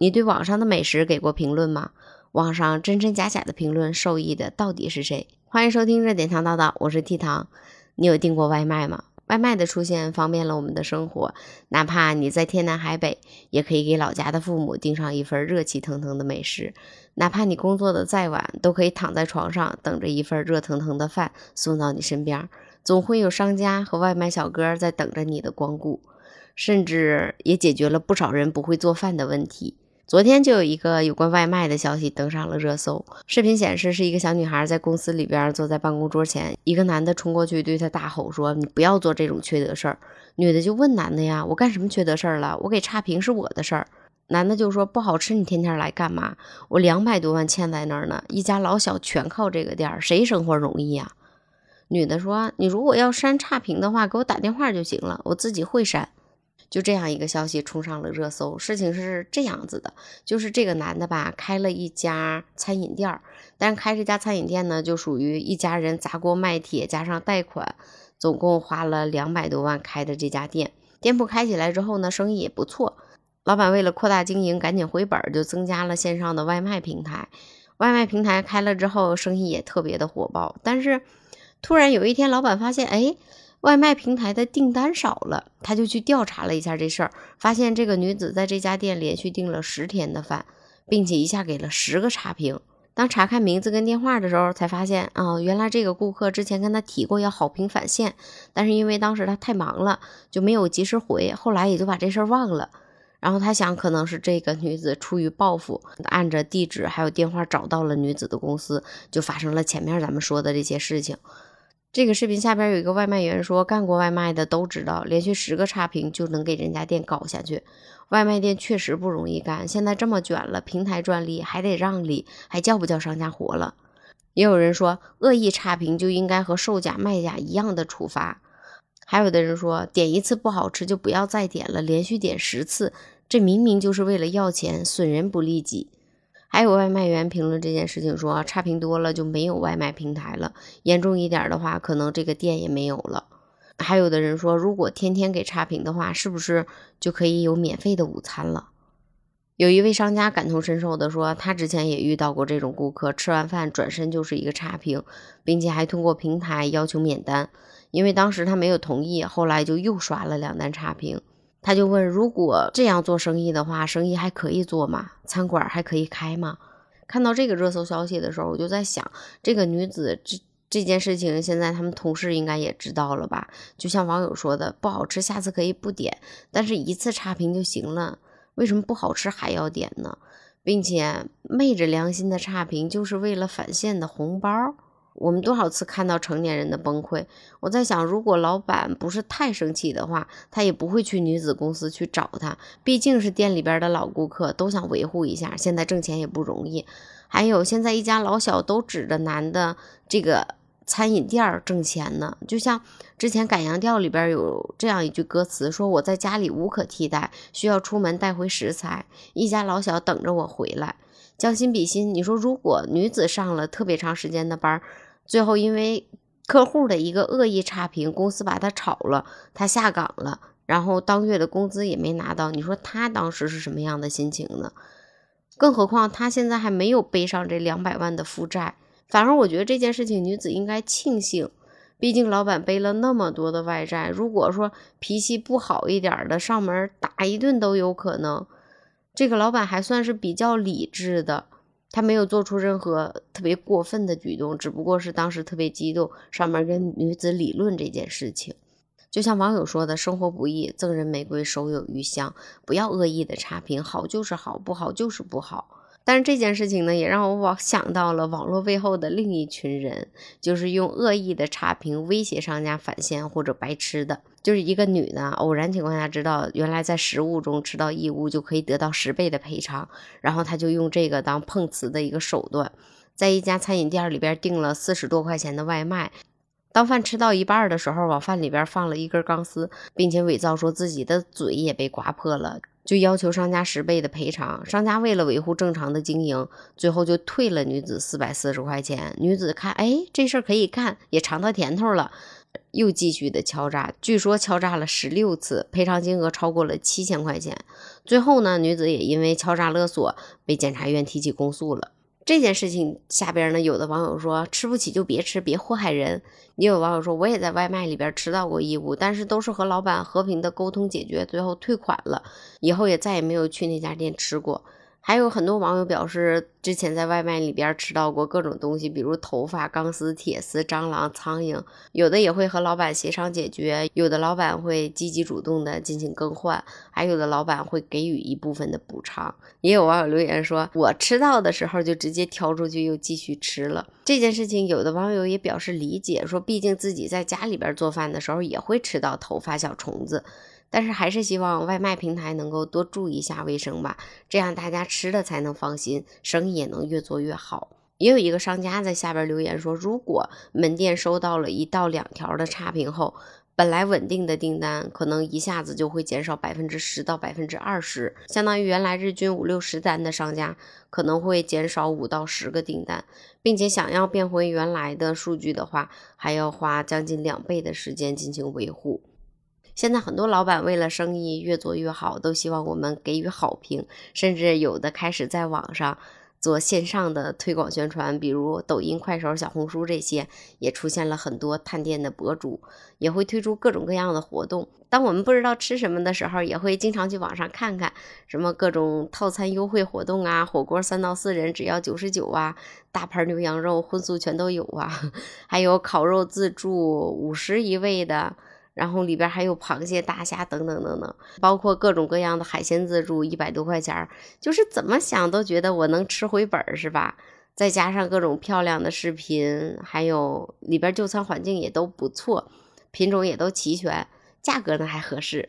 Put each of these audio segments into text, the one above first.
你对网上的美食给过评论吗？网上真真假假的评论受益的到底是谁？欢迎收听热点糖叨叨，我是 T 糖。你有订过外卖吗？外卖的出现方便了我们的生活，哪怕你在天南海北，也可以给老家的父母订上一份热气腾腾的美食；哪怕你工作的再晚，都可以躺在床上等着一份热腾腾的饭送到你身边。总会有商家和外卖小哥在等着你的光顾。甚至也解决了不少人不会做饭的问题。昨天就有一个有关外卖的消息登上了热搜。视频显示，是一个小女孩在公司里边坐在办公桌前，一个男的冲过去对她大吼说：“你不要做这种缺德事儿。”女的就问男的呀：“我干什么缺德事儿了？我给差评是我的事儿。”男的就说：“不好吃，你天天来干嘛？我两百多万欠在那儿呢，一家老小全靠这个店儿，谁生活容易呀？”女的说：“你如果要删差评的话，给我打电话就行了，我自己会删。”就这样一个消息冲上了热搜。事情是这样子的，就是这个男的吧，开了一家餐饮店儿，但是开这家餐饮店呢，就属于一家人砸锅卖铁加上贷款，总共花了两百多万开的这家店。店铺开起来之后呢，生意也不错。老板为了扩大经营，赶紧回本，就增加了线上的外卖平台。外卖平台开了之后，生意也特别的火爆。但是突然有一天，老板发现，哎。外卖平台的订单少了，他就去调查了一下这事儿，发现这个女子在这家店连续订了十天的饭，并且一下给了十个差评。当查看名字跟电话的时候，才发现啊，原来这个顾客之前跟他提过要好评返现，但是因为当时他太忙了，就没有及时回，后来也就把这事儿忘了。然后他想，可能是这个女子出于报复，按着地址还有电话找到了女子的公司，就发生了前面咱们说的这些事情。这个视频下边有一个外卖员说，干过外卖的都知道，连续十个差评就能给人家店搞下去。外卖店确实不容易干，现在这么卷了，平台专利还得让利，还叫不叫商家活了？也有人说，恶意差评就应该和售假卖假一样的处罚。还有的人说，点一次不好吃就不要再点了，连续点十次，这明明就是为了要钱，损人不利己。还有外卖员评论这件事情说，差评多了就没有外卖平台了，严重一点的话，可能这个店也没有了。还有的人说，如果天天给差评的话，是不是就可以有免费的午餐了？有一位商家感同身受的说，他之前也遇到过这种顾客，吃完饭转身就是一个差评，并且还通过平台要求免单，因为当时他没有同意，后来就又刷了两单差评。他就问：如果这样做生意的话，生意还可以做吗？餐馆还可以开吗？看到这个热搜消息的时候，我就在想，这个女子这这件事情，现在他们同事应该也知道了吧？就像网友说的，不好吃，下次可以不点，但是一次差评就行了，为什么不好吃还要点呢？并且昧着良心的差评，就是为了返现的红包。我们多少次看到成年人的崩溃？我在想，如果老板不是太生气的话，他也不会去女子公司去找他。毕竟是店里边的老顾客，都想维护一下。现在挣钱也不容易。还有，现在一家老小都指着男的这个餐饮店挣钱呢。就像之前《赶羊调》里边有这样一句歌词，说我在家里无可替代，需要出门带回食材，一家老小等着我回来。将心比心，你说如果女子上了特别长时间的班，最后，因为客户的一个恶意差评，公司把他炒了，他下岗了，然后当月的工资也没拿到。你说他当时是什么样的心情呢？更何况他现在还没有背上这两百万的负债。反而我觉得这件事情，女子应该庆幸，毕竟老板背了那么多的外债。如果说脾气不好一点的，上门打一顿都有可能。这个老板还算是比较理智的。他没有做出任何特别过分的举动，只不过是当时特别激动，上面跟女子理论这件事情。就像网友说的：“生活不易，赠人玫瑰，手有余香。不要恶意的差评，好就是好，不好就是不好。”但是这件事情呢，也让我网想到了网络背后的另一群人，就是用恶意的差评威胁商家返现或者白吃的。就是一个女的，偶然情况下知道原来在食物中吃到异物就可以得到十倍的赔偿，然后她就用这个当碰瓷的一个手段，在一家餐饮店里边订了四十多块钱的外卖，当饭吃到一半的时候，往饭里边放了一根钢丝，并且伪造说自己的嘴也被刮破了。就要求商家十倍的赔偿，商家为了维护正常的经营，最后就退了女子四百四十块钱。女子看，哎，这事儿可以干，也尝到甜头了，又继续的敲诈，据说敲诈了十六次，赔偿金额超过了七千块钱。最后呢，女子也因为敲诈勒索被检察院提起公诉了。这件事情下边呢，有的网友说吃不起就别吃，别祸害人。也有网友说，我也在外卖里边吃到过异物，但是都是和老板和平的沟通解决，最后退款了，以后也再也没有去那家店吃过。还有很多网友表示，之前在外卖里边吃到过各种东西，比如头发、钢丝、铁丝、蟑螂、苍蝇，有的也会和老板协商解决，有的老板会积极主动的进行更换，还有的老板会给予一部分的补偿。也有网友留言说，我吃到的时候就直接挑出去又继续吃了。这件事情，有的网友也表示理解，说毕竟自己在家里边做饭的时候也会吃到头发、小虫子。但是还是希望外卖平台能够多注意一下卫生吧，这样大家吃的才能放心，生意也能越做越好。也有一个商家在下边留言说，如果门店收到了一到两条的差评后，本来稳定的订单可能一下子就会减少百分之十到百分之二十，相当于原来日均五六十单的商家可能会减少五到十个订单，并且想要变回原来的数据的话，还要花将近两倍的时间进行维护。现在很多老板为了生意越做越好，都希望我们给予好评，甚至有的开始在网上做线上的推广宣传，比如抖音、快手、小红书这些，也出现了很多探店的博主，也会推出各种各样的活动。当我们不知道吃什么的时候，也会经常去网上看看，什么各种套餐优惠活动啊，火锅三到四人只要九十九啊，大盘牛羊肉荤素全都有啊，还有烤肉自助五十一位的。然后里边还有螃蟹、大虾等等等等，包括各种各样的海鲜自助，一百多块钱，就是怎么想都觉得我能吃回本，是吧？再加上各种漂亮的视频，还有里边就餐环境也都不错，品种也都齐全，价格呢还合适。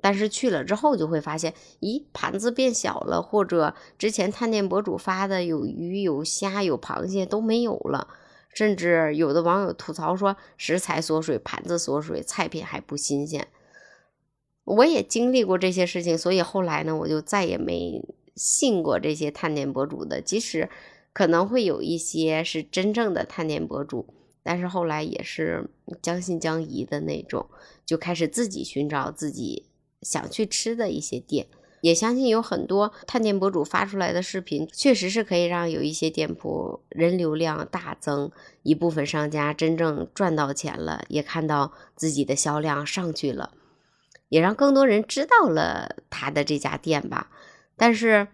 但是去了之后就会发现，咦，盘子变小了，或者之前探店博主发的有鱼、有虾、有螃蟹都没有了。甚至有的网友吐槽说，食材缩水，盘子缩水，菜品还不新鲜。我也经历过这些事情，所以后来呢，我就再也没信过这些探店博主的。即使可能会有一些是真正的探店博主，但是后来也是将信将疑的那种，就开始自己寻找自己想去吃的一些店。也相信有很多探店博主发出来的视频，确实是可以让有一些店铺人流量大增，一部分商家真正赚到钱了，也看到自己的销量上去了，也让更多人知道了他的这家店吧。但是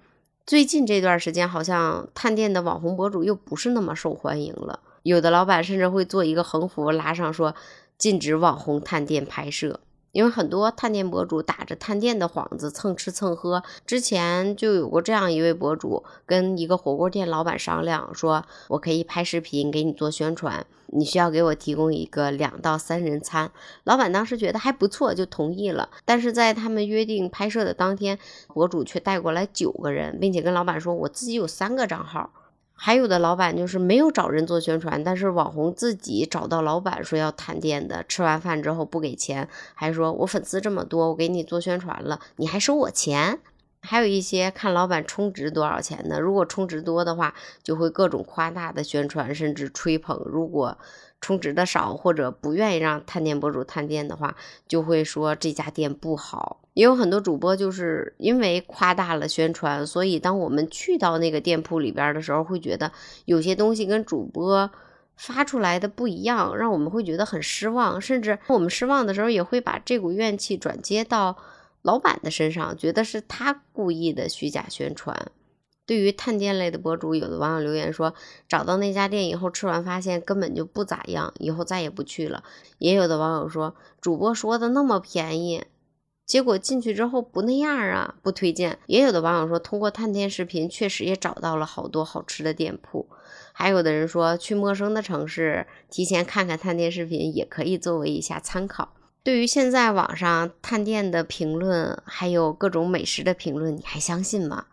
最近这段时间，好像探店的网红博主又不是那么受欢迎了，有的老板甚至会做一个横幅，拉上说禁止网红探店拍摄。因为很多探店博主打着探店的幌子蹭吃蹭喝，之前就有过这样一位博主跟一个火锅店老板商量，说我可以拍视频给你做宣传，你需要给我提供一个两到三人餐。老板当时觉得还不错，就同意了。但是在他们约定拍摄的当天，博主却带过来九个人，并且跟老板说，我自己有三个账号。还有的老板就是没有找人做宣传，但是网红自己找到老板说要探店的，吃完饭之后不给钱，还说我粉丝这么多，我给你做宣传了，你还收我钱。还有一些看老板充值多少钱的，如果充值多的话，就会各种夸大的宣传，甚至吹捧；如果充值的少或者不愿意让探店博主探店的话，就会说这家店不好。也有很多主播就是因为夸大了宣传，所以当我们去到那个店铺里边的时候，会觉得有些东西跟主播发出来的不一样，让我们会觉得很失望。甚至我们失望的时候，也会把这股怨气转接到老板的身上，觉得是他故意的虚假宣传。对于探店类的博主，有的网友留言说，找到那家店以后，吃完发现根本就不咋样，以后再也不去了。也有的网友说，主播说的那么便宜，结果进去之后不那样啊，不推荐。也有的网友说，通过探店视频，确实也找到了好多好吃的店铺。还有的人说，去陌生的城市，提前看看探店视频，也可以作为一下参考。对于现在网上探店的评论，还有各种美食的评论，你还相信吗？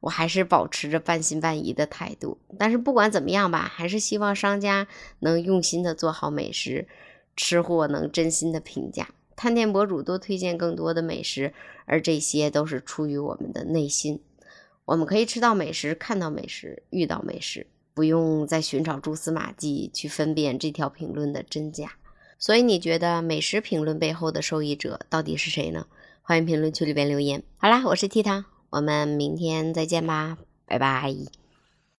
我还是保持着半信半疑的态度，但是不管怎么样吧，还是希望商家能用心的做好美食，吃货能真心的评价，探店博主多推荐更多的美食，而这些都是出于我们的内心。我们可以吃到美食，看到美食，遇到美食，不用再寻找蛛丝马迹去分辨这条评论的真假。所以你觉得美食评论背后的受益者到底是谁呢？欢迎评论区里边留言。好啦，我是 T 糖，我们明天再见吧，拜拜。